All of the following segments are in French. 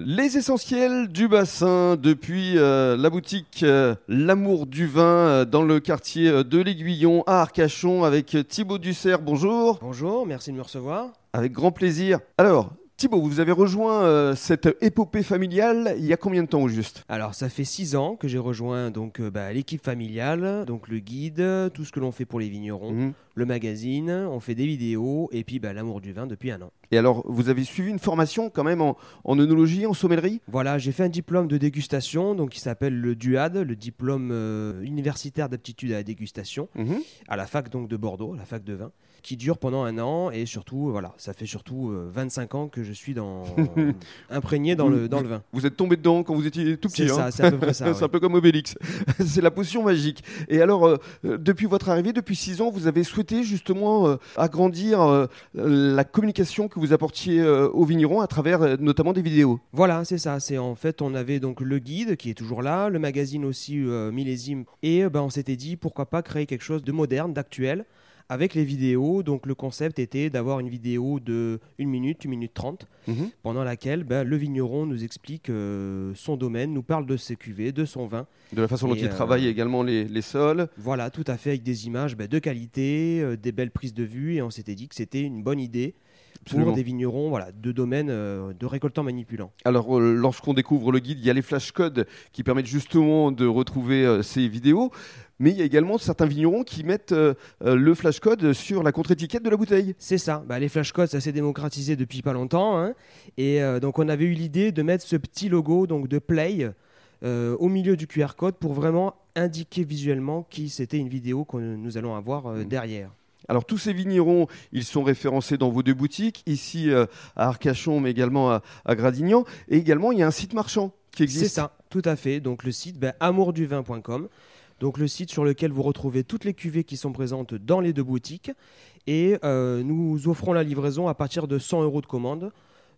Les essentiels du bassin depuis euh, la boutique euh, L'amour du vin euh, dans le quartier de l'Aiguillon à Arcachon avec Thibaut Dussert. Bonjour. Bonjour, merci de me recevoir. Avec grand plaisir. Alors, Thibaut, vous avez rejoint euh, cette épopée familiale il y a combien de temps au juste? Alors, ça fait six ans que j'ai rejoint donc euh, bah, l'équipe familiale, donc le guide, tout ce que l'on fait pour les vignerons, Mhm. le magazine, on fait des vidéos et puis bah, l'amour du vin depuis un an. Et alors, vous avez suivi une formation quand même en, en œnologie, en sommellerie? Voilà, j'ai fait un diplôme de dégustation, donc qui s'appelle le DUAD, le diplôme euh, universitaire d'aptitude à la dégustation, Mhm. à la fac donc de Bordeaux, à la fac de vin, qui dure pendant un an et surtout, voilà, ça fait surtout euh, 25 ans que je suis dans imprégné dans le dans le vin. Vous êtes tombé dedans quand vous étiez tout petit. C'est hein ça, c'est à peu près ça. c'est ouais. un peu comme Obélix. c'est la potion magique. Et alors, euh, euh, depuis votre arrivée, depuis six ans, vous avez souhaité justement euh, agrandir euh, la communication que vous apportiez aux vignerons à travers notamment des vidéos. Voilà, c'est ça. C'est en fait, on avait donc le guide qui est toujours là, le magazine aussi millésime, et ben on s'était dit pourquoi pas créer quelque chose de moderne, d'actuel, avec les vidéos. Donc le concept était d'avoir une vidéo de 1 minute, 1 minute 30, Mhm. pendant laquelle ben, le vigneron nous explique euh, son domaine, nous parle de ses cuvées, de son vin. De la façon dont il euh, travaille également les, les sols. Voilà, tout à fait, avec des images ben, de qualité, euh, des belles prises de vue, et on s'était dit que c'était une bonne idée. Absolument. Pour des vignerons voilà, de domaines euh, de récoltants manipulants. Alors, euh, lorsqu'on découvre le guide, il y a les flashcodes qui permettent justement de retrouver euh, ces vidéos. Mais il y a également certains vignerons qui mettent le flashcode sur la contre-étiquette de la bouteille. C'est ça. Bah, les flashcodes, ça s'est démocratisé depuis pas longtemps. hein. Et donc, on avait eu l'idée de mettre ce petit logo donc de Play au milieu du QR code pour vraiment indiquer visuellement qui c'était une vidéo que nous allons avoir Mhm. derrière. Alors tous ces vignerons, ils sont référencés dans vos deux boutiques, ici euh, à Arcachon, mais également à, Gradignan. Et également, il y a un site marchand qui existe. C'est ça, tout à fait. Donc, le site bah, amourduvin.com. Donc, le site sur lequel vous retrouvez toutes les cuvées qui sont présentes dans les deux boutiques. Et euh, nous offrons la livraison à partir de 100 euros de commande.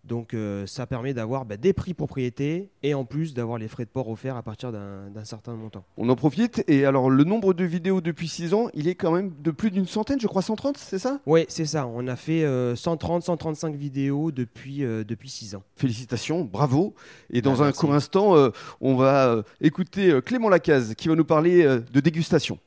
Donc, euh, ça permet d'avoir bah, des prix propriété et en plus d'avoir les frais de port offerts à partir d'un certain montant. On en profite. Et alors, le nombre de vidéos depuis 6 ans, il est quand même de plus d'une centaine, je crois 130, c'est ça? Oui, c'est ça. On a fait euh, 130, 135 vidéos depuis, euh, depuis 6 ans. Félicitations, bravo. Et dans Ah, un merci. court instant, euh, on va écouter Clément Lacaze qui va nous parler de dégustation.